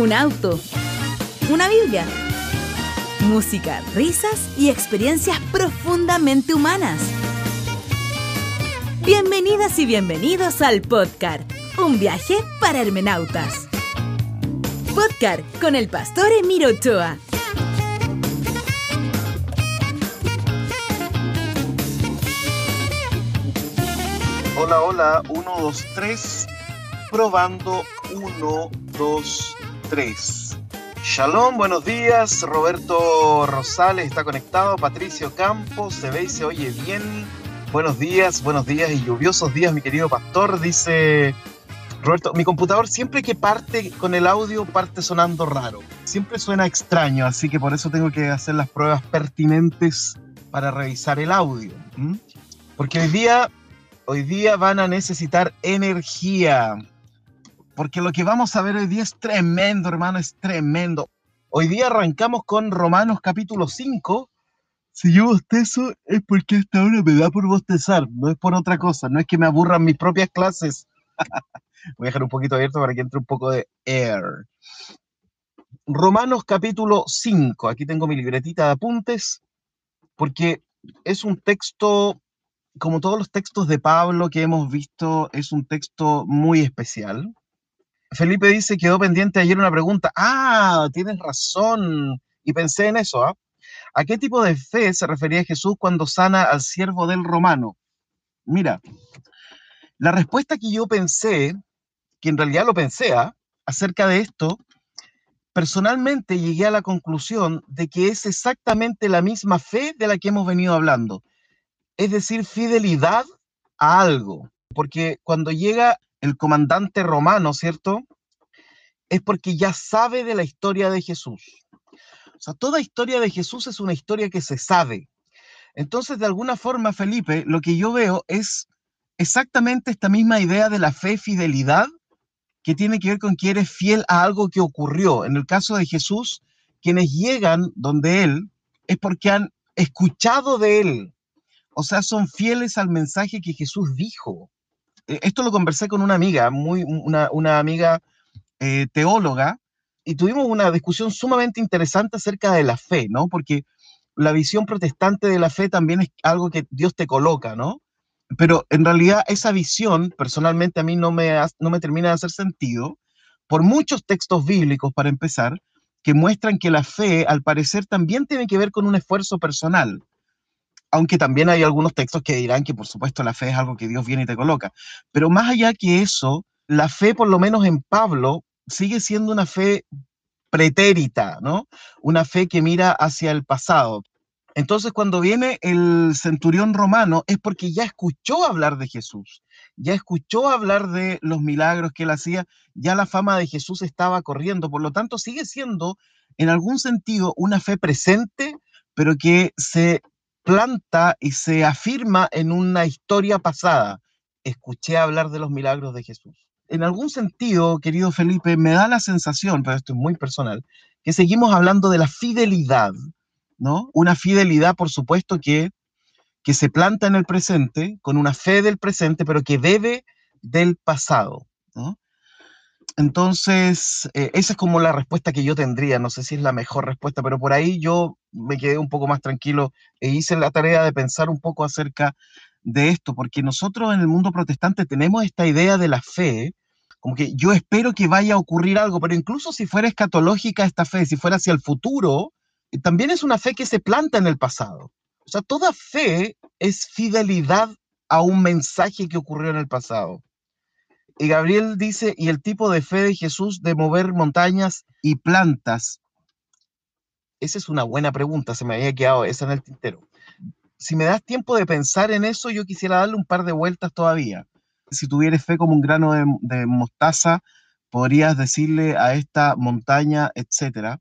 un auto, una Biblia, música, risas y experiencias profundamente humanas. Bienvenidas y bienvenidos al podcast, un viaje para hermenautas. Podcast con el pastor Emiro Ochoa. Hola, hola, 1, 2, 3, probando 1, 2, 3. Shalom, buenos días, Roberto Rosales está conectado, Patricio Campos, se ve y se oye bien. Buenos días, buenos días y lluviosos días, mi querido pastor, dice Roberto, mi computador siempre que parte con el audio parte sonando raro, siempre suena extraño, así que por eso tengo que hacer las pruebas pertinentes para revisar el audio. Porque hoy día Hoy día van a necesitar energía, porque lo que vamos a ver hoy día es tremendo, hermano, es tremendo. Hoy día arrancamos con Romanos capítulo 5. Si yo bostezo es porque esta hora me da por bostezar, no es por otra cosa, no es que me aburran mis propias clases. Voy a dejar un poquito abierto para que entre un poco de air. Romanos capítulo 5. Aquí tengo mi libretita de apuntes, porque es un texto como todos los textos de Pablo que hemos visto, es un texto muy especial. Felipe dice, quedó pendiente ayer una pregunta. Ah, tienes razón. Y pensé en eso. ¿ah? ¿A qué tipo de fe se refería Jesús cuando sana al siervo del romano? Mira, la respuesta que yo pensé, que en realidad lo pensé ¿ah? acerca de esto, personalmente llegué a la conclusión de que es exactamente la misma fe de la que hemos venido hablando es decir, fidelidad a algo. Porque cuando llega el comandante romano, ¿cierto? Es porque ya sabe de la historia de Jesús. O sea, toda historia de Jesús es una historia que se sabe. Entonces, de alguna forma, Felipe, lo que yo veo es exactamente esta misma idea de la fe fidelidad que tiene que ver con que eres fiel a algo que ocurrió. En el caso de Jesús, quienes llegan donde Él es porque han escuchado de Él, o sea, son fieles al mensaje que Jesús dijo. Eh, esto lo conversé con una amiga, muy, una, amiga eh, teóloga, y tuvimos una discusión sumamente interesante acerca de la fe, ¿no? Porque la visión protestante de la fe también es algo que Dios te coloca, ¿no? Pero en realidad esa visión, personalmente a mí no me, no me termina de hacer sentido, por muchos textos bíblicos, para empezar, que muestran que la fe, al parecer, también tiene que ver con un esfuerzo personal aunque también hay algunos textos que dirán que por supuesto la fe es algo que Dios viene y te coloca. Pero más allá que eso, la fe, por lo menos en Pablo, sigue siendo una fe pretérita, ¿no? Una fe que mira hacia el pasado. Entonces, cuando viene el centurión romano es porque ya escuchó hablar de Jesús, ya escuchó hablar de los milagros que él hacía, ya la fama de Jesús estaba corriendo, por lo tanto sigue siendo en algún sentido una fe presente, pero que se planta y se afirma en una historia pasada. Escuché hablar de los milagros de Jesús. En algún sentido, querido Felipe, me da la sensación, pero esto es muy personal, que seguimos hablando de la fidelidad, ¿no? Una fidelidad, por supuesto, que, que se planta en el presente, con una fe del presente, pero que debe del pasado, ¿no? Entonces, eh, esa es como la respuesta que yo tendría. No sé si es la mejor respuesta, pero por ahí yo me quedé un poco más tranquilo e hice la tarea de pensar un poco acerca de esto, porque nosotros en el mundo protestante tenemos esta idea de la fe, como que yo espero que vaya a ocurrir algo, pero incluso si fuera escatológica esta fe, si fuera hacia el futuro, eh, también es una fe que se planta en el pasado. O sea, toda fe es fidelidad a un mensaje que ocurrió en el pasado. Y Gabriel dice, y el tipo de fe de Jesús de mover montañas y plantas. Esa es una buena pregunta, se me había quedado esa en el tintero. Si me das tiempo de pensar en eso, yo quisiera darle un par de vueltas todavía. Si tuvieras fe como un grano de, de mostaza, podrías decirle a esta montaña, etcétera.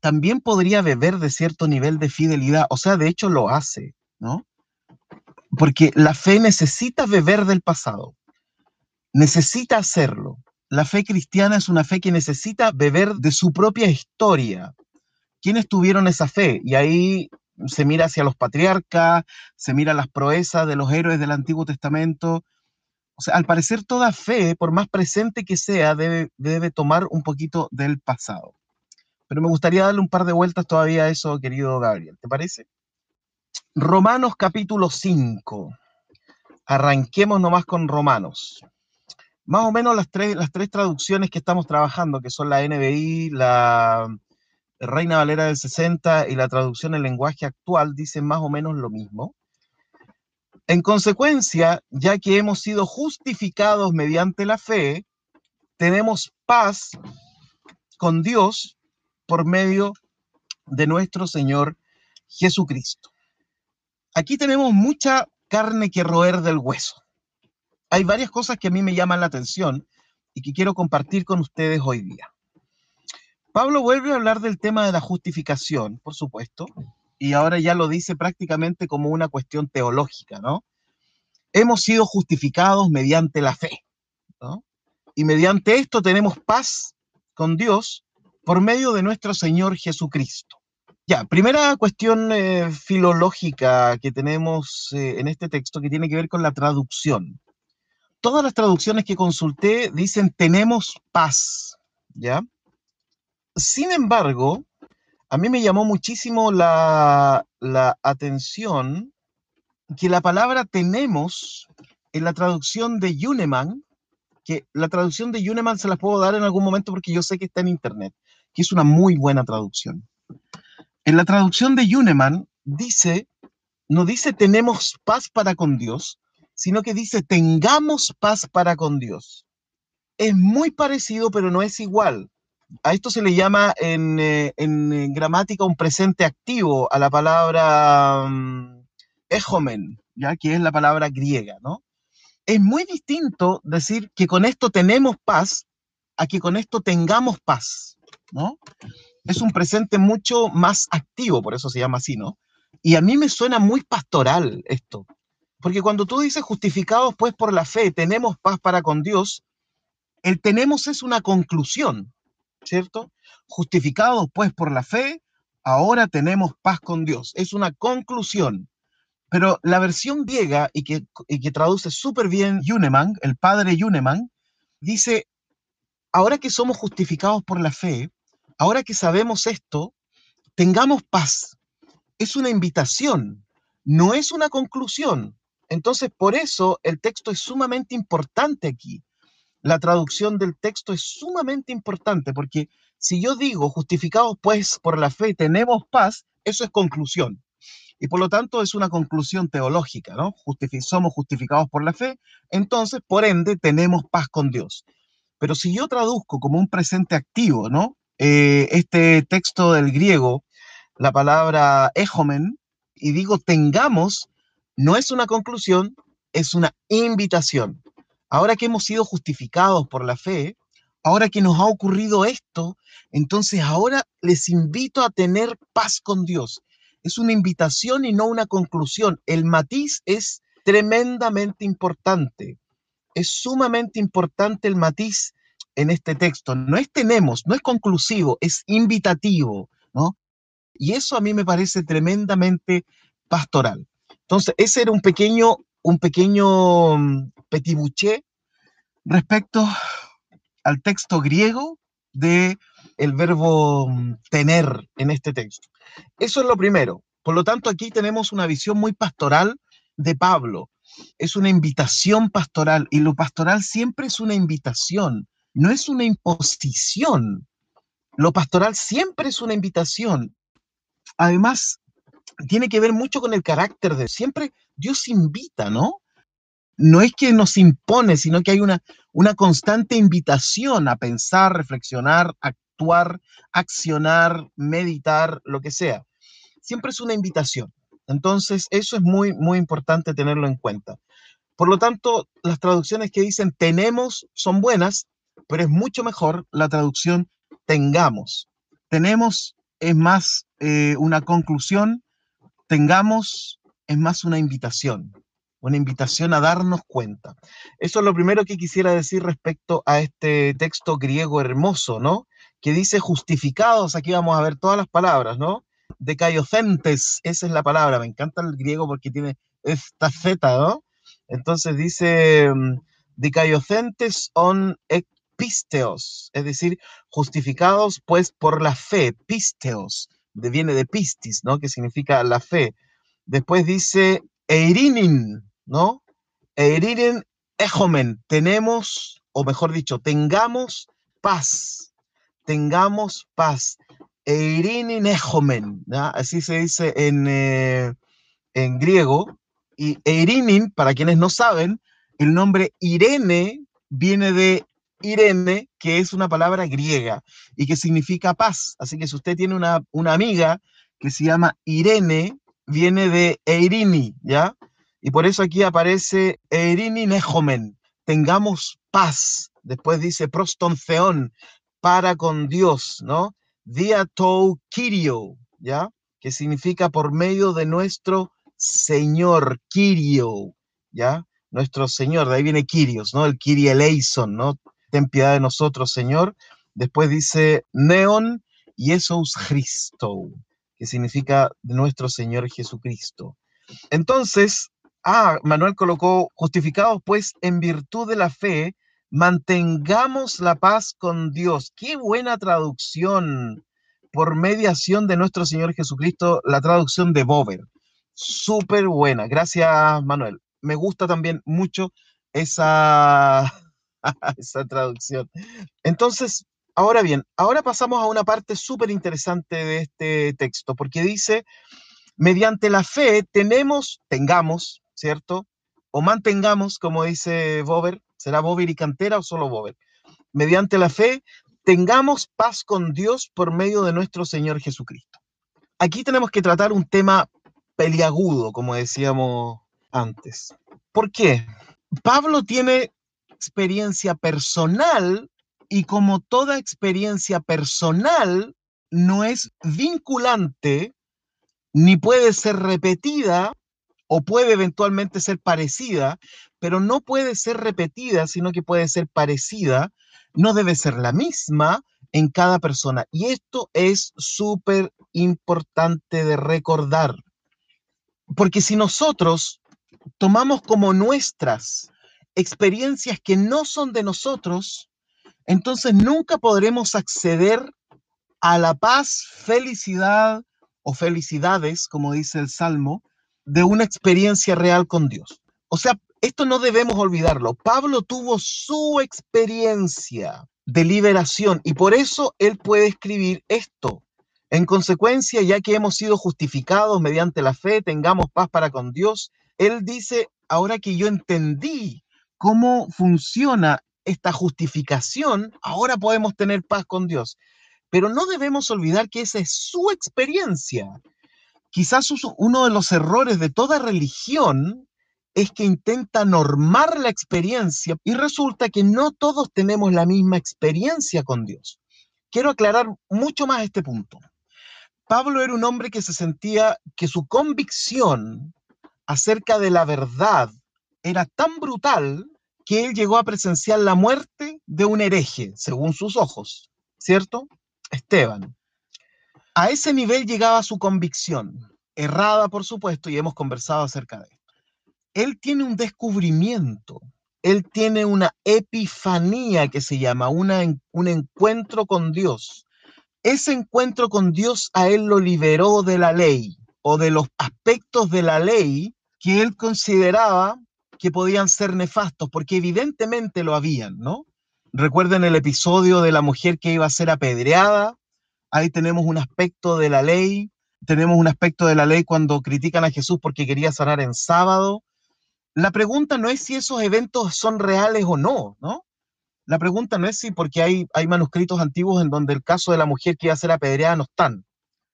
También podría beber de cierto nivel de fidelidad, o sea, de hecho lo hace, ¿no? Porque la fe necesita beber del pasado necesita hacerlo. La fe cristiana es una fe que necesita beber de su propia historia. ¿Quiénes tuvieron esa fe? Y ahí se mira hacia los patriarcas, se mira las proezas de los héroes del Antiguo Testamento, O sea, al parecer toda fe, por más presente que sea, debe, tomar un poquito del pasado. Pero me gustaría darle un par de vueltas todavía a eso, querido Gabriel. ¿Te parece? Romanos capítulo 5. Arranquemos nomás con Romanos. Más o menos las tres, las tres traducciones que estamos trabajando, que son la NBI, la Reina Valera del 60 y la traducción en lenguaje actual, dicen más o menos lo mismo. En consecuencia, ya que hemos sido justificados mediante la fe, tenemos paz con Dios por medio de nuestro Señor Jesucristo. Aquí tenemos mucha carne que roer del hueso. Hay varias cosas que a mí me llaman la atención y que quiero compartir con ustedes hoy día. Pablo vuelve a hablar del tema de la justificación, por supuesto, y ahora ya lo dice prácticamente como una cuestión teológica, ¿no? Hemos sido justificados mediante la fe, ¿no? Y mediante esto tenemos paz con Dios por medio de nuestro Señor Jesucristo. Ya, primera cuestión eh, filológica que tenemos eh, en este texto que tiene que ver con la traducción. Todas las traducciones que consulté dicen tenemos paz, ¿ya? Sin embargo, a mí me llamó muchísimo la, atención que la palabra tenemos en la traducción de Yuneman, que la traducción de Yuneman se la puedo dar en algún momento porque yo sé que está en internet, que es una muy buena traducción. En la traducción de Yuneman dice, no dice tenemos paz para con Dios, sino que dice tengamos paz para con Dios. Es muy parecido, pero no es igual a esto se le llama en, eh, gramática un presente activo a la palabra um, ya que es la palabra griega, ¿no? Es muy distinto decir que con esto tenemos paz a que con esto tengamos paz, ¿no? Es un presente mucho más activo, por eso se llama así, ¿no? Y a mí me suena muy pastoral esto, porque cuando tú dices justificados pues por la fe, tenemos paz para con Dios, el tenemos es una conclusión, ¿cierto? Justificados pues por la fe, ahora tenemos paz con Dios. Es una conclusión. Pero la versión griega, y que, que traduce súper bien Yuneman, el padre Yuneman, dice, ahora que somos justificados por la fe, ahora que sabemos esto, tengamos paz. Es una invitación, no es una conclusión. Entonces, por eso el texto es sumamente importante aquí la traducción del texto es sumamente importante porque si yo digo justificados pues por la fe tenemos paz, eso es conclusión. Y por lo tanto es una conclusión teológica, ¿no? somos justificados por la fe, entonces por ende tenemos paz con Dios. Pero si yo traduzco como un presente activo, ¿no? Eh, este texto del griego, la palabra ejomen, y digo tengamos, no es una conclusión, es una invitación. Ahora que hemos sido justificados por la fe, ahora que nos ha ocurrido esto, entonces ahora les invito a tener paz con Dios. Es una invitación y no una conclusión. El matiz es tremendamente importante. Es sumamente importante el matiz en este texto. No es tenemos, no es conclusivo, es invitativo, ¿no? Y eso a mí me parece tremendamente pastoral. Entonces, ese era un pequeño un pequeño mm, petit bouché respecto al texto griego de el verbo mm, tener en este texto. Eso es lo primero. Por lo tanto, aquí tenemos una visión muy pastoral de Pablo. Es una invitación pastoral y lo pastoral siempre es una invitación, no es una imposición. Lo pastoral siempre es una invitación. Además, tiene que ver mucho con el carácter de siempre Dios invita, ¿no? No es que nos impone, sino que hay una, una constante invitación a pensar, reflexionar, actuar, accionar, meditar, lo que sea. Siempre es una invitación. Entonces, eso es muy, muy importante tenerlo en cuenta. Por lo tanto, las traducciones que dicen tenemos son buenas, pero es mucho mejor la traducción tengamos. Tenemos es más eh, una conclusión tengamos es más una invitación, una invitación a darnos cuenta. Eso es lo primero que quisiera decir respecto a este texto griego hermoso, ¿no? Que dice justificados, aquí vamos a ver todas las palabras, ¿no? Decayocentes, esa es la palabra, me encanta el griego porque tiene esta Z, ¿no? Entonces dice, mm, Dicaiocentes on pisteos, es decir, justificados pues por la fe, pisteos, de, viene de pistis, ¿no? Que significa la fe. Después dice eirinin, ¿no? Eirinin ejomen, tenemos, o mejor dicho, tengamos paz, tengamos paz. Eirinin ejomen, así se dice en, eh, en griego. Y eirinin, para quienes no saben, el nombre Irene viene de Irene, que es una palabra griega y que significa paz. Así que si usted tiene una, una amiga que se llama Irene, viene de Eirini, ¿ya? Y por eso aquí aparece Eirini Nejomen, tengamos paz. Después dice prostonceón, para con Dios, ¿no? Diatou Kirio, ¿ya? Que significa por medio de nuestro Señor, Kirio, ¿ya? Nuestro Señor, de ahí viene Kirios, ¿no? El Kirieleison, ¿no? Ten piedad de nosotros, Señor. Después dice Neon Jesús Cristo, que significa nuestro Señor Jesucristo. Entonces, ah, Manuel colocó, justificados pues en virtud de la fe, mantengamos la paz con Dios. Qué buena traducción por mediación de nuestro Señor Jesucristo, la traducción de Bover. Súper buena. Gracias, Manuel. Me gusta también mucho esa esa traducción. Entonces, ahora bien, ahora pasamos a una parte súper interesante de este texto, porque dice, mediante la fe tenemos, tengamos, ¿cierto? O mantengamos, como dice Bober, ¿será Bober y Cantera o solo Bober? Mediante la fe tengamos paz con Dios por medio de nuestro Señor Jesucristo. Aquí tenemos que tratar un tema peliagudo, como decíamos antes. ¿Por qué? Pablo tiene experiencia personal y como toda experiencia personal no es vinculante ni puede ser repetida o puede eventualmente ser parecida, pero no puede ser repetida, sino que puede ser parecida, no debe ser la misma en cada persona. Y esto es súper importante de recordar, porque si nosotros tomamos como nuestras experiencias que no son de nosotros, entonces nunca podremos acceder a la paz, felicidad o felicidades, como dice el Salmo, de una experiencia real con Dios. O sea, esto no debemos olvidarlo. Pablo tuvo su experiencia de liberación y por eso él puede escribir esto. En consecuencia, ya que hemos sido justificados mediante la fe, tengamos paz para con Dios, él dice, ahora que yo entendí cómo funciona esta justificación, ahora podemos tener paz con Dios. Pero no debemos olvidar que esa es su experiencia. Quizás uno de los errores de toda religión es que intenta normar la experiencia y resulta que no todos tenemos la misma experiencia con Dios. Quiero aclarar mucho más este punto. Pablo era un hombre que se sentía que su convicción acerca de la verdad era tan brutal que él llegó a presenciar la muerte de un hereje, según sus ojos, ¿cierto? Esteban. A ese nivel llegaba su convicción, errada por supuesto, y hemos conversado acerca de esto. Él tiene un descubrimiento, él tiene una epifanía que se llama, una, un encuentro con Dios. Ese encuentro con Dios a él lo liberó de la ley o de los aspectos de la ley que él consideraba que podían ser nefastos, porque evidentemente lo habían, ¿no? Recuerden el episodio de la mujer que iba a ser apedreada, ahí tenemos un aspecto de la ley, tenemos un aspecto de la ley cuando critican a Jesús porque quería sanar en sábado. La pregunta no es si esos eventos son reales o no, ¿no? La pregunta no es si porque hay, manuscritos antiguos en donde el caso de la mujer que iba a ser apedreada no están.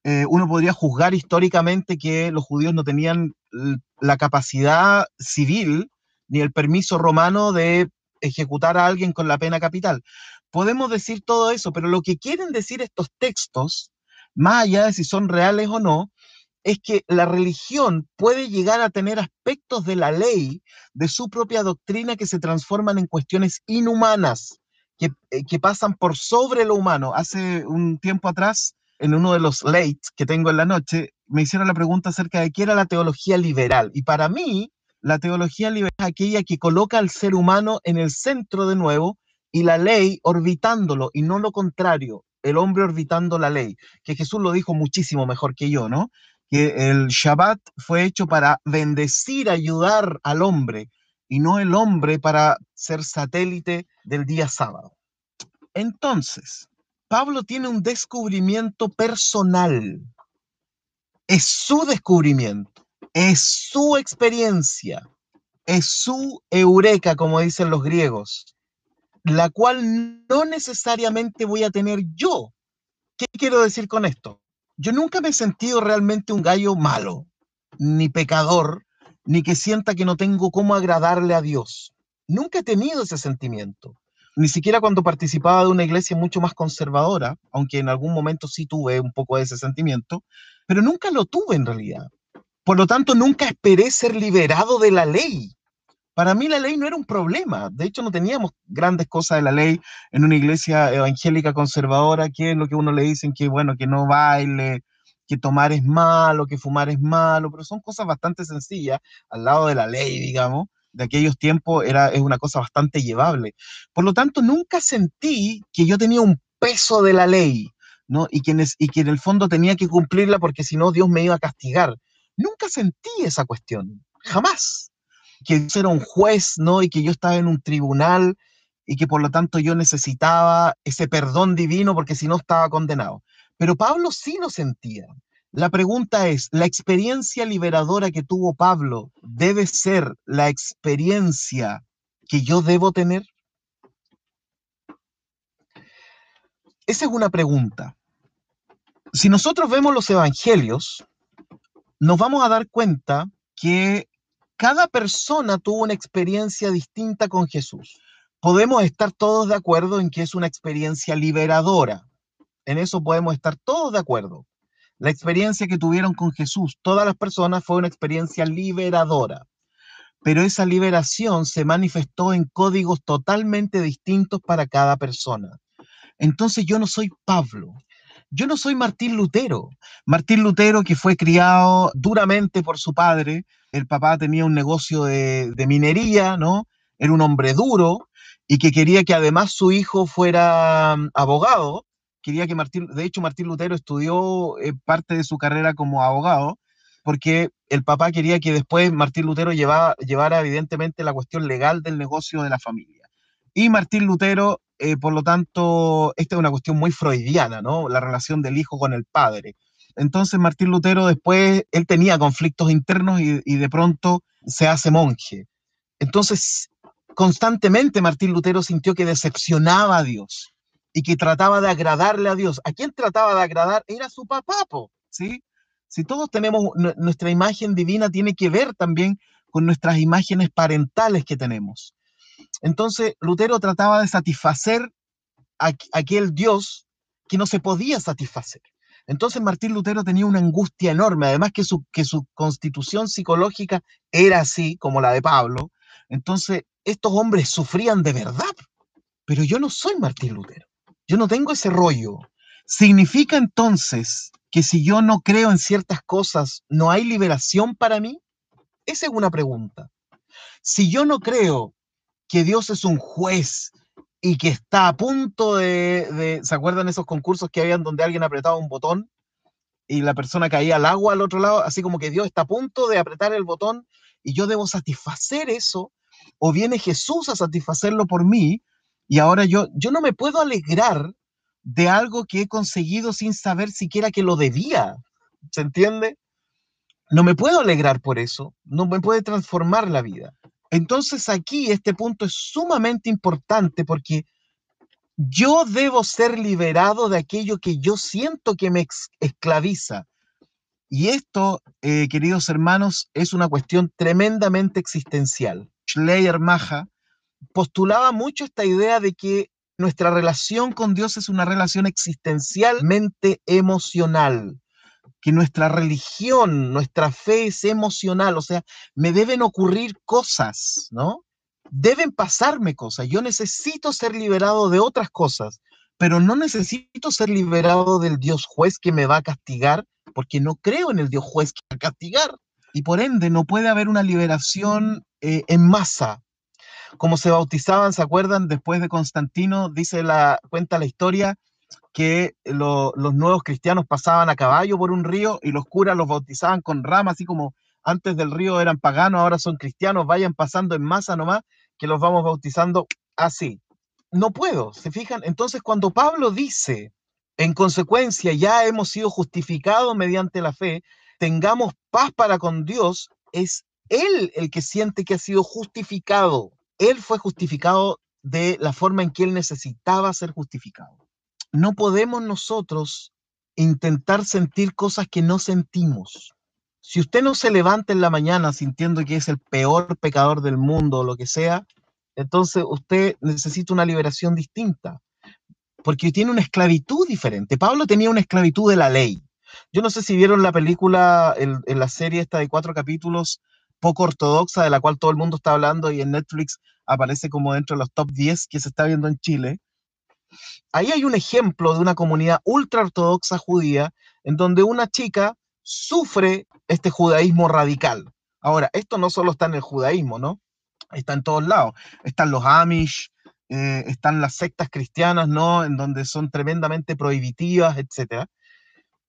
Eh, uno podría juzgar históricamente que los judíos no tenían la capacidad civil ni el permiso romano de ejecutar a alguien con la pena capital. Podemos decir todo eso, pero lo que quieren decir estos textos, más allá de si son reales o no, es que la religión puede llegar a tener aspectos de la ley, de su propia doctrina, que se transforman en cuestiones inhumanas, que, eh, que pasan por sobre lo humano. Hace un tiempo atrás, en uno de los late que tengo en la noche, me hicieron la pregunta acerca de qué era la teología liberal. Y para mí, La teología liberal es aquella que coloca al ser humano en el centro de nuevo y la ley orbitándolo y no lo contrario, el hombre orbitando la ley, que Jesús lo dijo muchísimo mejor que yo, ¿no? Que el Shabbat fue hecho para bendecir, ayudar al hombre y no el hombre para ser satélite del día sábado. Entonces, Pablo tiene un descubrimiento personal. Es su descubrimiento, es su experiencia, es su eureka, como dicen los griegos la cual no necesariamente voy a tener yo. ¿Qué quiero decir con esto? Yo nunca me he sentido realmente un gallo malo, ni pecador, ni que sienta que no tengo cómo agradarle a Dios. Nunca he tenido ese sentimiento. Ni siquiera cuando participaba de una iglesia mucho más conservadora, aunque en algún momento sí tuve un poco de ese sentimiento, pero nunca lo tuve en realidad. Por lo tanto, nunca esperé ser liberado de la ley. Para mí la ley no era un problema. De hecho, no teníamos grandes cosas de la ley en una iglesia evangélica conservadora, que es lo que uno le dicen que, bueno, que no baile, que tomar es malo, que fumar es malo, pero son cosas bastante sencillas al lado de la ley, digamos. De aquellos tiempos era, es una cosa bastante llevable. Por lo tanto, nunca sentí que yo tenía un peso de la ley, ¿no? Y que, y que en el fondo tenía que cumplirla porque si no Dios me iba a castigar. Nunca sentí esa cuestión, jamás que Dios era un juez, ¿no? Y que yo estaba en un tribunal y que por lo tanto yo necesitaba ese perdón divino porque si no estaba condenado. Pero Pablo sí lo sentía. La pregunta es, ¿la experiencia liberadora que tuvo Pablo debe ser la experiencia que yo debo tener? Esa es una pregunta. Si nosotros vemos los evangelios, nos vamos a dar cuenta que cada persona tuvo una experiencia distinta con Jesús. Podemos estar todos de acuerdo en que es una experiencia liberadora. En eso podemos estar todos de acuerdo. La experiencia que tuvieron con Jesús, todas las personas, fue una experiencia liberadora. Pero esa liberación se manifestó en códigos totalmente distintos para cada persona. Entonces yo no soy Pablo, yo no soy Martín Lutero. Martín Lutero que fue criado duramente por su padre, el papá tenía un negocio de, minería, ¿no? Era un hombre duro y que quería que además su hijo fuera mm, abogado. Quería que Martín, de hecho Martín Lutero estudió eh, parte de su carrera como abogado, porque el papá quería que después Martín Lutero llevara evidentemente la cuestión legal del negocio de la familia. Y Martín Lutero, eh, por lo tanto, esta es una cuestión muy freudiana, ¿no? La relación del hijo con el padre. Entonces Martín Lutero después, él tenía conflictos internos y, de pronto se hace monje. Entonces, constantemente Martín Lutero sintió que decepcionaba a Dios y que trataba de agradarle a Dios. ¿A quién trataba de agradar? Era su papá, ¿sí? Si todos tenemos, nuestra imagen divina tiene que ver también con nuestras imágenes parentales que tenemos. Entonces, Lutero trataba de satisfacer a aquel Dios que no se podía satisfacer. Entonces Martín Lutero tenía una angustia enorme, además que su, que su constitución psicológica era así, como la de Pablo. Entonces, estos hombres sufrían de verdad, pero yo no soy Martín Lutero, yo no tengo ese rollo. ¿Significa entonces que si yo no creo en ciertas cosas, no hay liberación para mí? Esa es una pregunta. Si yo no creo que Dios es un juez y que está a punto de, ¿se acuerdan esos concursos que habían donde alguien apretaba un botón y la persona caía al agua al otro lado, así como que Dios está a punto de apretar el botón y yo debo satisfacer eso, o viene Jesús a satisfacerlo por mí, y ahora yo, yo no me puedo alegrar de algo que he conseguido sin saber siquiera que lo debía, ¿se entiende? No me puedo alegrar por eso, no me puede transformar la vida. Entonces aquí este punto es sumamente importante porque yo debo ser liberado de aquello que yo siento que me esclaviza. Y esto, eh, queridos hermanos, es una cuestión tremendamente existencial. Schleyer Maja postulaba mucho esta idea de que nuestra relación con Dios es una relación existencialmente emocional que nuestra religión, nuestra fe es emocional, o sea, me deben ocurrir cosas, ¿no? Deben pasarme cosas. Yo necesito ser liberado de otras cosas, pero no necesito ser liberado del Dios juez que me va a castigar, porque no creo en el Dios juez que va a castigar. y por ende no puede haber una liberación eh, en masa. Como se bautizaban, ¿se acuerdan? Después de Constantino, dice la, cuenta la historia que los nuevos cristianos pasaban a caballo por un río y los curas los bautizaban con ramas, así como antes del río eran paganos, ahora son cristianos, vayan pasando en masa nomás, que los vamos bautizando así. No puedo, ¿se fijan? Entonces cuando Pablo dice, en consecuencia, ya hemos sido justificados mediante la fe, tengamos paz para con Dios, es Él el que siente que ha sido justificado. Él fue justificado de la forma en que Él necesitaba ser justificado. No podemos nosotros intentar sentir cosas que no sentimos. Si usted no se levanta en la mañana sintiendo que es el peor pecador del mundo o lo que sea, entonces usted necesita una liberación distinta, porque tiene una esclavitud diferente. Pablo tenía una esclavitud de la ley. Yo no sé si vieron la película, en, la serie esta de cuatro capítulos, poco ortodoxa, de la cual todo el mundo está hablando y en Netflix aparece como dentro de los top 10 que se está viendo en Chile. Ahí hay un ejemplo de una comunidad ultra ortodoxa judía en donde una chica sufre este judaísmo radical. Ahora, esto no solo está en el judaísmo, ¿no? está en todos lados. Están los Amish, eh, están las sectas cristianas, ¿no? En donde son tremendamente prohibitivas, etc.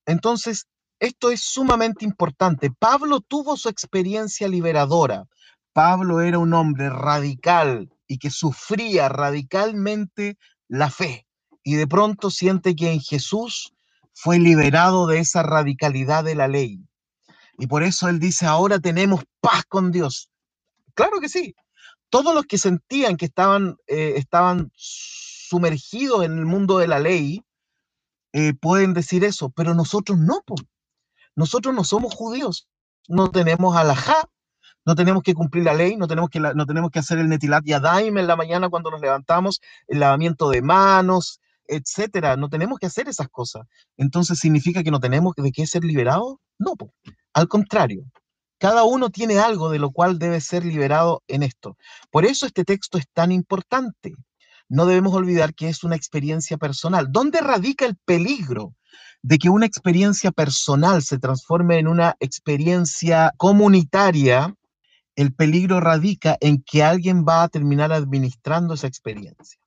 Entonces, esto es sumamente importante. Pablo tuvo su experiencia liberadora. Pablo era un hombre radical y que sufría radicalmente la fe. Y de pronto siente que en Jesús fue liberado de esa radicalidad de la ley. Y por eso él dice, ahora tenemos paz con Dios. Claro que sí, todos los que sentían que estaban, eh, estaban sumergidos en el mundo de la ley eh, pueden decir eso, pero nosotros no. Nosotros no somos judíos, no tenemos alajá, no tenemos que cumplir la ley, no tenemos que, no tenemos que hacer el netilat yadaim en la mañana cuando nos levantamos, el lavamiento de manos, etcétera. No tenemos que hacer esas cosas. Entonces, ¿significa que no tenemos de qué ser liberados? No, al contrario. Cada uno tiene algo de lo cual debe ser liberado en esto. Por eso este texto es tan importante. No debemos olvidar que es una experiencia personal. ¿Dónde radica el peligro de que una experiencia personal se transforme en una experiencia comunitaria? El peligro radica en que alguien va a terminar administrando esa experiencia.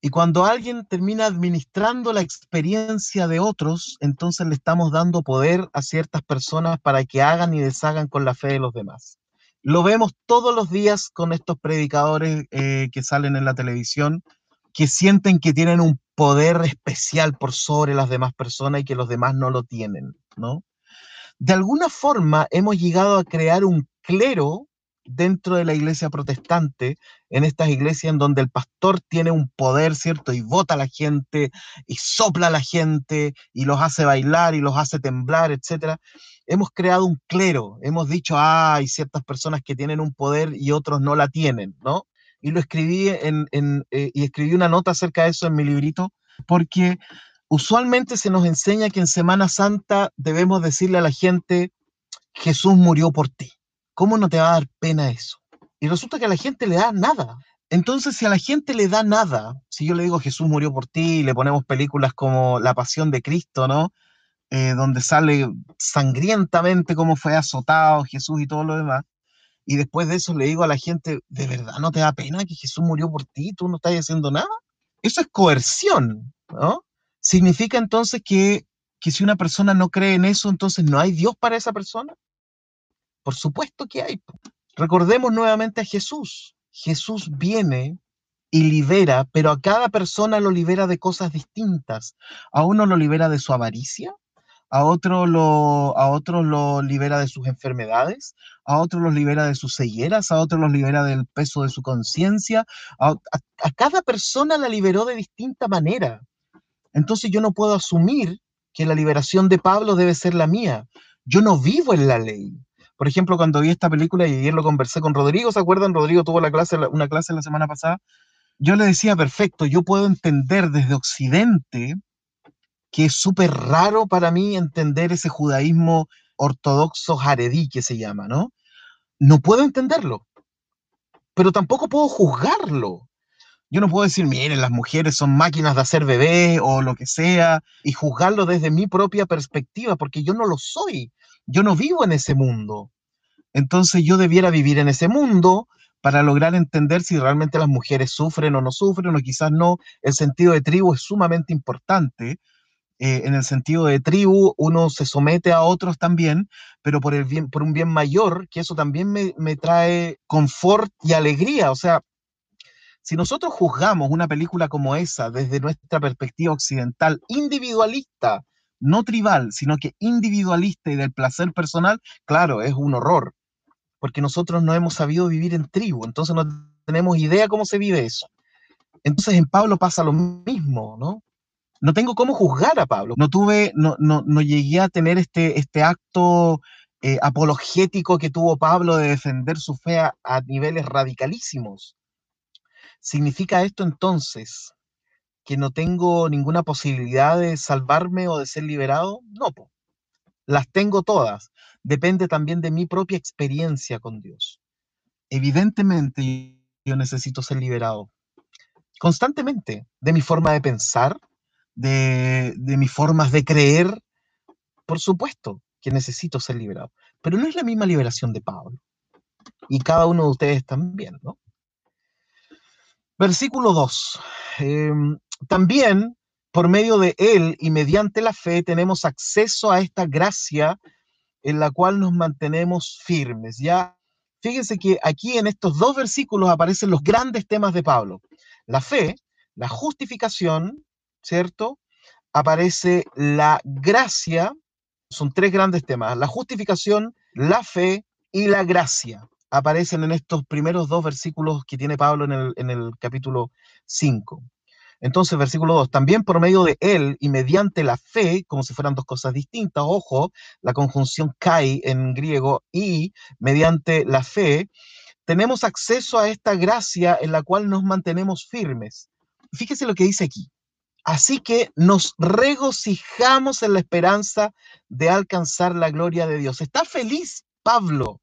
Y cuando alguien termina administrando la experiencia de otros, entonces le estamos dando poder a ciertas personas para que hagan y deshagan con la fe de los demás. Lo vemos todos los días con estos predicadores eh, que salen en la televisión, que sienten que tienen un poder especial por sobre las demás personas y que los demás no lo tienen, ¿no? De alguna forma hemos llegado a crear un clero dentro de la iglesia protestante, en estas iglesias en donde el pastor tiene un poder, ¿cierto? Y vota a la gente, y sopla a la gente, y los hace bailar, y los hace temblar, etc. Hemos creado un clero, hemos dicho, ah, hay ciertas personas que tienen un poder y otros no la tienen, ¿no? Y lo escribí en, eh, y escribí una nota acerca de eso en mi librito, porque usualmente se nos enseña que en Semana Santa debemos decirle a la gente, Jesús murió por ti. ¿Cómo no te va a dar pena eso? Y resulta que a la gente le da nada. Entonces, si a la gente le da nada, si yo le digo Jesús murió por ti, y le ponemos películas como La Pasión de Cristo, ¿no? Eh, donde sale sangrientamente cómo fue azotado Jesús y todo lo demás. Y después de eso le digo a la gente, ¿de verdad no te da pena que Jesús murió por ti? ¿Tú no estás haciendo nada? Eso es coerción, ¿no? Significa entonces que, que si una persona no cree en eso, entonces no hay Dios para esa persona. Por supuesto que hay. Recordemos nuevamente a Jesús. Jesús viene y libera, pero a cada persona lo libera de cosas distintas. A uno lo libera de su avaricia, a otro lo, a otro lo libera de sus enfermedades, a otro los libera de sus cegueras, a otro los libera del peso de su conciencia. A, a cada persona la liberó de distinta manera. Entonces yo no puedo asumir que la liberación de Pablo debe ser la mía. Yo no vivo en la ley. Por ejemplo, cuando vi esta película y ayer lo conversé con Rodrigo, ¿se acuerdan? Rodrigo tuvo la clase, una clase la semana pasada. Yo le decía, perfecto, yo puedo entender desde Occidente que es súper raro para mí entender ese judaísmo ortodoxo jaredí que se llama, ¿no? No puedo entenderlo, pero tampoco puedo juzgarlo. Yo no puedo decir, miren, las mujeres son máquinas de hacer bebé o lo que sea, y juzgarlo desde mi propia perspectiva, porque yo no lo soy. Yo no vivo en ese mundo. Entonces yo debiera vivir en ese mundo para lograr entender si realmente las mujeres sufren o no sufren, o quizás no. El sentido de tribu es sumamente importante. Eh, en el sentido de tribu, uno se somete a otros también, pero por, un bien mayor, que eso también me trae confort y alegría. O sea, si nosotros juzgamos una película como esa desde nuestra perspectiva occidental, individualista, no tribal, sino que individualista y del placer personal, claro, es un horror porque nosotros no hemos sabido vivir en tribu, entonces no tenemos idea cómo se vive eso. Entonces en Pablo pasa lo mismo, ¿no? No tengo cómo juzgar a Pablo. No tuve, no, no, no llegué a tener este, este acto eh, apologético que tuvo Pablo de defender su fe a, niveles radicalísimos. ¿Significa esto entonces que no tengo ninguna posibilidad de salvarme o de ser liberado? No, las tengo todas depende también de mi propia experiencia con Dios. Evidentemente yo necesito ser liberado constantemente de mi forma de pensar, de, mis formas de creer. Por supuesto que necesito ser liberado, pero no es la misma liberación de Pablo. Y cada uno de ustedes también, ¿no? Versículo 2. Em, también por medio de él y mediante la fe tenemos acceso a esta gracia en la cual nos mantenemos firmes. Ya, fíjense que aquí en estos dos versículos aparecen los grandes temas de Pablo. La fe, la justificación, ¿cierto? Aparece la gracia, son tres grandes temas, la justificación, la fe y la gracia. Aparecen en estos primeros dos versículos que tiene Pablo en el, en el capítulo 5. Entonces, versículo 2, también por medio de él y mediante la fe, como si fueran dos cosas distintas, ojo, la conjunción kai en griego y mediante la fe, tenemos acceso a esta gracia en la cual nos mantenemos firmes. Fíjese lo que dice aquí. Así que nos regocijamos en la esperanza de alcanzar la gloria de Dios. Está feliz Pablo,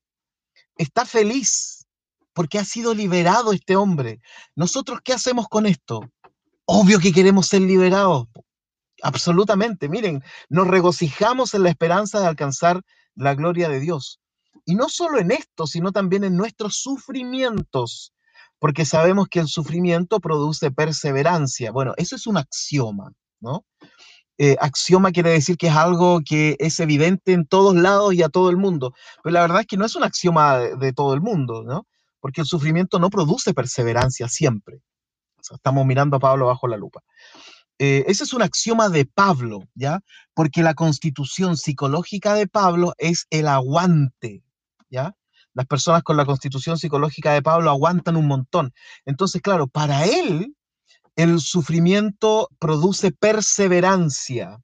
está feliz porque ha sido liberado este hombre. ¿Nosotros qué hacemos con esto? Obvio que queremos ser liberados. Absolutamente. Miren, nos regocijamos en la esperanza de alcanzar la gloria de Dios. Y no solo en esto, sino también en nuestros sufrimientos, porque sabemos que el sufrimiento produce perseverancia. Bueno, eso es un axioma, ¿no? Eh, axioma quiere decir que es algo que es evidente en todos lados y a todo el mundo. Pero la verdad es que no es un axioma de, de todo el mundo, ¿no? Porque el sufrimiento no produce perseverancia siempre estamos mirando a Pablo bajo la lupa. Eh, ese es un axioma de Pablo, ¿ya? Porque la constitución psicológica de Pablo es el aguante, ¿ya? Las personas con la constitución psicológica de Pablo aguantan un montón. Entonces, claro, para él el sufrimiento produce perseverancia.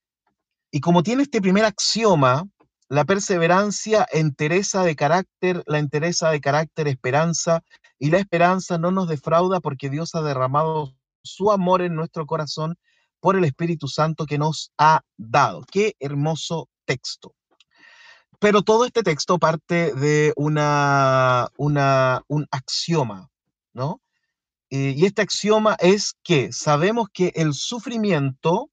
Y como tiene este primer axioma, la perseverancia entereza de carácter, la entereza de carácter esperanza, y la esperanza no nos defrauda porque Dios ha derramado su amor en nuestro corazón por el Espíritu Santo que nos ha dado. Qué hermoso texto. Pero todo este texto parte de una, un axioma, ¿no? Eh, y este axioma es que sabemos que el sufrimiento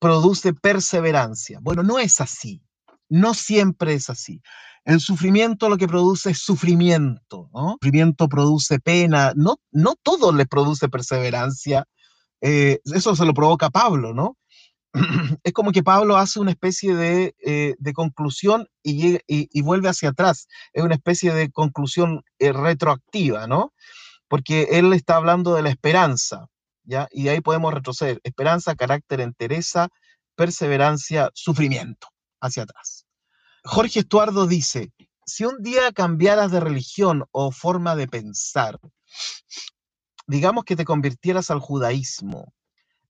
produce perseverancia. Bueno, no es así. No siempre es así. El sufrimiento lo que produce es sufrimiento, ¿no? Sufrimiento produce pena, no, no todo le produce perseverancia, eh, eso se lo provoca Pablo, ¿no? es como que Pablo hace una especie de, eh, conclusión y, vuelve hacia atrás, es una especie de conclusión eh, retroactiva, ¿no? Porque él está hablando de la esperanza, ¿ya? Y ahí podemos retroceder, esperanza, carácter, entereza, perseverancia, sufrimiento, hacia atrás. Jorge Estuardo dice, si un día cambiaras de religión o forma de pensar, digamos que te convirtieras al judaísmo,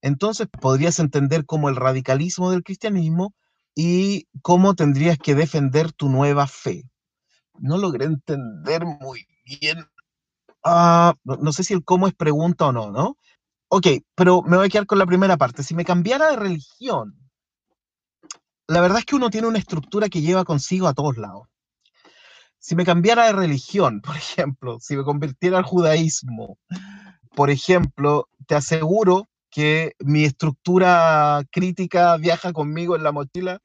entonces podrías entender como el radicalismo del cristianismo y cómo tendrías que defender tu nueva fe. No logré entender muy bien. Ah, no, sé si el cómo es pregunta o no, ¿no? Ok, pero me voy a quedar con la primera parte. Si me cambiara de religión, la verdad es que uno tiene una estructura que lleva consigo a todos lados. Si me cambiara de religión, por ejemplo, si me convirtiera al judaísmo, por ejemplo, te aseguro que mi estructura crítica viaja conmigo en la mochila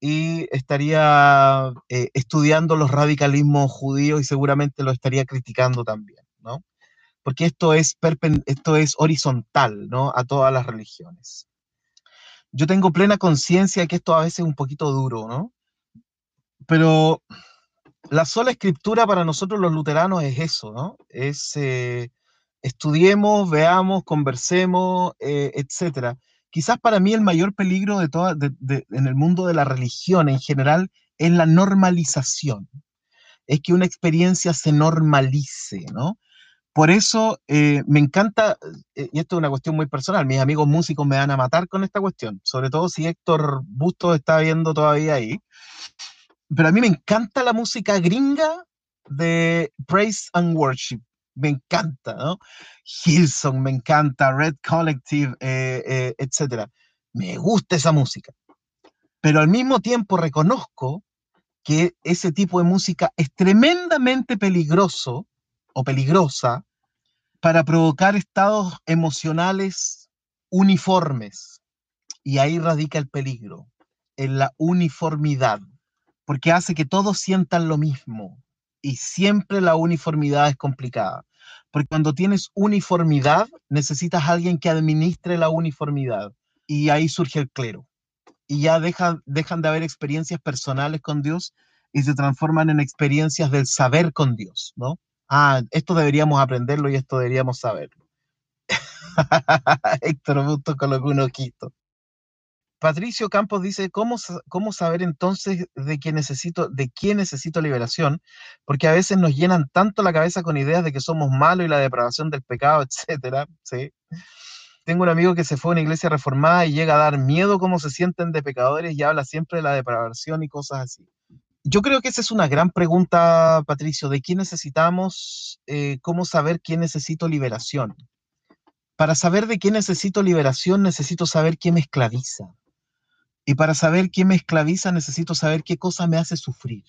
y estaría eh, estudiando los radicalismos judíos y seguramente lo estaría criticando también, ¿no? Porque esto es, esto es horizontal, ¿no? A todas las religiones. Yo tengo plena conciencia de que esto a veces es un poquito duro, ¿no? Pero la sola escritura para nosotros los luteranos es eso, ¿no? Es eh, estudiemos, veamos, conversemos, eh, etcétera. Quizás para mí el mayor peligro de toda, en el mundo de la religión en general es la normalización. Es que una experiencia se normalice, ¿no? Por eso eh, me encanta, eh, y esto es una cuestión muy personal, mis amigos músicos me van a matar con esta cuestión, sobre todo si Héctor Bustos está viendo todavía ahí. Pero a mí me encanta la música gringa de Praise and Worship me encanta, ¿no? Hilson me encanta, Red Collective, eh, etc. Me gusta esa música. Pero al mismo tiempo reconozco que ese tipo de música es tremendamente peligroso o peligrosa para provocar estados emocionales uniformes. Y ahí radica el peligro, en la uniformidad, porque hace que todos sientan lo mismo, y siempre la uniformidad es complicada. Porque cuando tienes uniformidad, necesitas a alguien que administre la uniformidad. Y ahí surge el clero. Y ya dejan, dejan de haber experiencias personales con Dios y se transforman en experiencias del saber con Dios, ¿no? Ah, esto deberíamos aprenderlo y esto deberíamos saberlo. Héctor Busto colocó un ojito. Patricio Campos dice, ¿cómo, ¿cómo, saber entonces de qué, necesito, de quién necesito liberación? Porque a veces nos llenan tanto la cabeza con ideas de que somos malos y la depravación del pecado, etcétera. ¿sí? Tengo un amigo que se fue a una iglesia reformada y llega a dar miedo cómo se sienten de pecadores y habla siempre de la depravación y cosas así. Yo creo que esa es una gran pregunta, Patricio, de quién necesitamos, eh, cómo saber quién necesito liberación. Para saber de quién necesito liberación, necesito saber quién me esclaviza. Y para saber qué me esclaviza, necesito saber qué cosa me hace sufrir.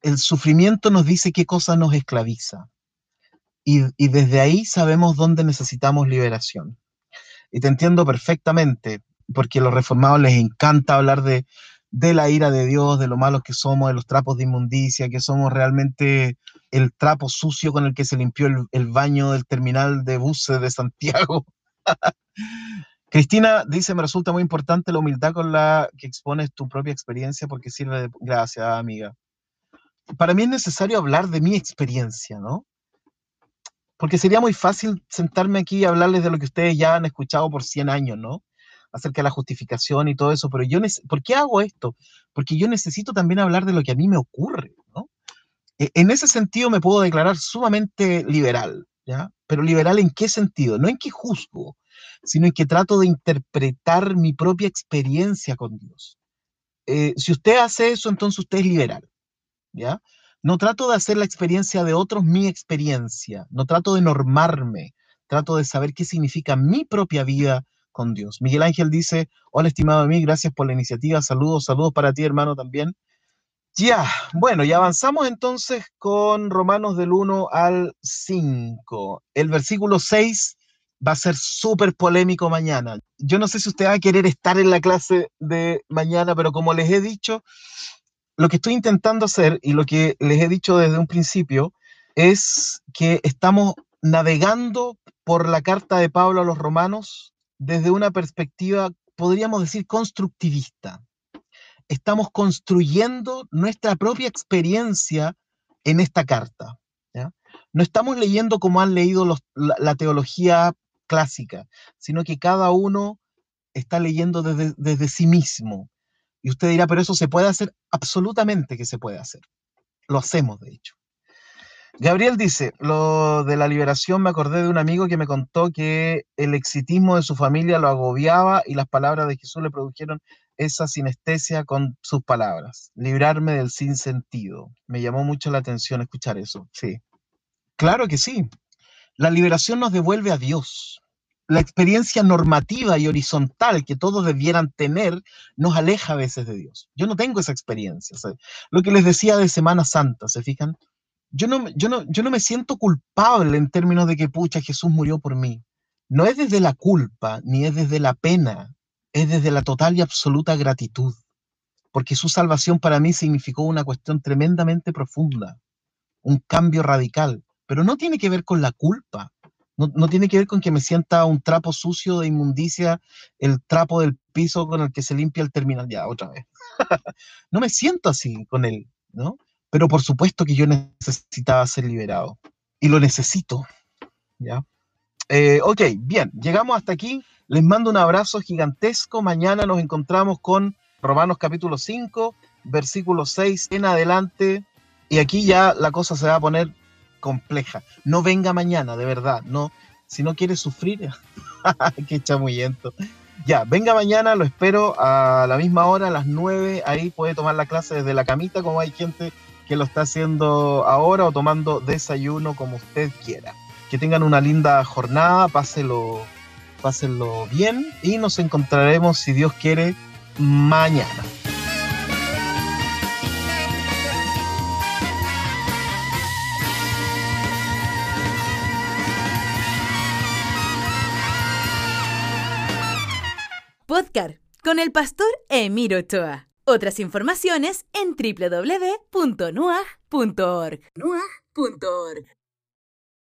El sufrimiento nos dice qué cosa nos esclaviza. Y, desde ahí sabemos dónde necesitamos liberación. Y te entiendo perfectamente, porque a los reformados les encanta hablar de, de la ira de Dios, de lo malos que somos, de los trapos de inmundicia, que somos realmente el trapo sucio con el que se limpió el, el baño del terminal de buses de Santiago. Cristina dice, me resulta muy importante la humildad con la que expones tu propia experiencia porque sirve de... Gracias, amiga. Para mí es necesario hablar de mi experiencia, ¿no? Porque sería muy fácil sentarme aquí y hablarles de lo que ustedes ya han escuchado por 100 años, ¿no? Acerca de la justificación y todo eso, pero yo, ¿por qué hago esto? Porque yo necesito también hablar de lo que a mí me ocurre, ¿no? E, en ese sentido me puedo declarar sumamente liberal, ¿ya? Pero liberal en qué sentido? No en que juzgo, sino en que trato de interpretar mi propia experiencia con Dios. Eh, si usted hace eso, entonces usted es liberal, ¿ya? No trato de hacer la experiencia de otros mi experiencia, no trato de normarme, trato de saber qué significa mi propia vida Miguel Ángel dice, hola estimado amigo, gracias por la iniciativa, saludos, saludos para ti hermano también. Ya, bueno, y avanzamos entonces con Romanos del 1 al 5. El versículo 6 va a ser súper polémico mañana. Yo no sé si usted va a querer estar en la clase de mañana, pero como les he dicho, lo que estoy intentando hacer y lo que les he dicho desde un principio es que estamos navegando por la carta de Pablo a los romanos desde una perspectiva, podríamos decir, constructivista. Estamos construyendo nuestra propia experiencia en esta carta. No estamos leyendo como han leído la, la, teología clásica, sino que cada uno está leyendo desde, desde sí mismo. Y usted dirá, pero eso se puede hacer, absolutamente que se puede hacer. Lo hacemos, de hecho. Gabriel dice, lo de la liberación me acordé de un amigo que me contó que el exitismo de su familia lo agobiaba y las palabras de Jesús le produjeron esa sinestesia con sus palabras. Librarme del sinsentido. Me llamó mucho la atención escuchar eso. Sí. Claro que sí. La liberación nos devuelve a Dios. La experiencia normativa y horizontal que todos debieran tener nos aleja a veces de Dios. Yo no tengo esa experiencia. Lo que les decía de Semana Santa, ¿se fijan? Yo no, yo, no, yo no me siento culpable en términos de que, pucha, Jesús murió por mí. No es desde la culpa, ni es desde la pena, es desde la total y absoluta gratitud. porque su salvación para mí significó una cuestión tremendamente profunda, un cambio radical, pero no tiene que ver con la culpa, no, tiene que ver con que me sienta un trapo sucio de inmundicia, el trapo del piso con el que se limpia el terminal. Ya, otra vez. no me siento así con él, ¿no? Pero por supuesto que yo necesitaba ser liberado. Y lo necesito, ¿ya? Eh, ok, bien, llegamos hasta aquí. Les mando un abrazo gigantesco. Mañana nos encontramos con Romanos capítulo 5, versículo 6 en adelante. Y aquí ya la cosa se va a poner compleja. No venga mañana, de verdad. No, si no quiere sufrir, qué chamuyento. Ya, venga mañana, lo espero a la misma hora, a las 9. Ahí puede tomar la clase desde la camita, como hay gente que lo está haciendo ahora, o tomando desayuno, como usted quiera. Que tengan una linda jornada, páselo, pásenlo bien y nos encontraremos, si Dios quiere, mañana. Podcast con el pastor Emiro Ochoa. Otras informaciones en www.nuag.org.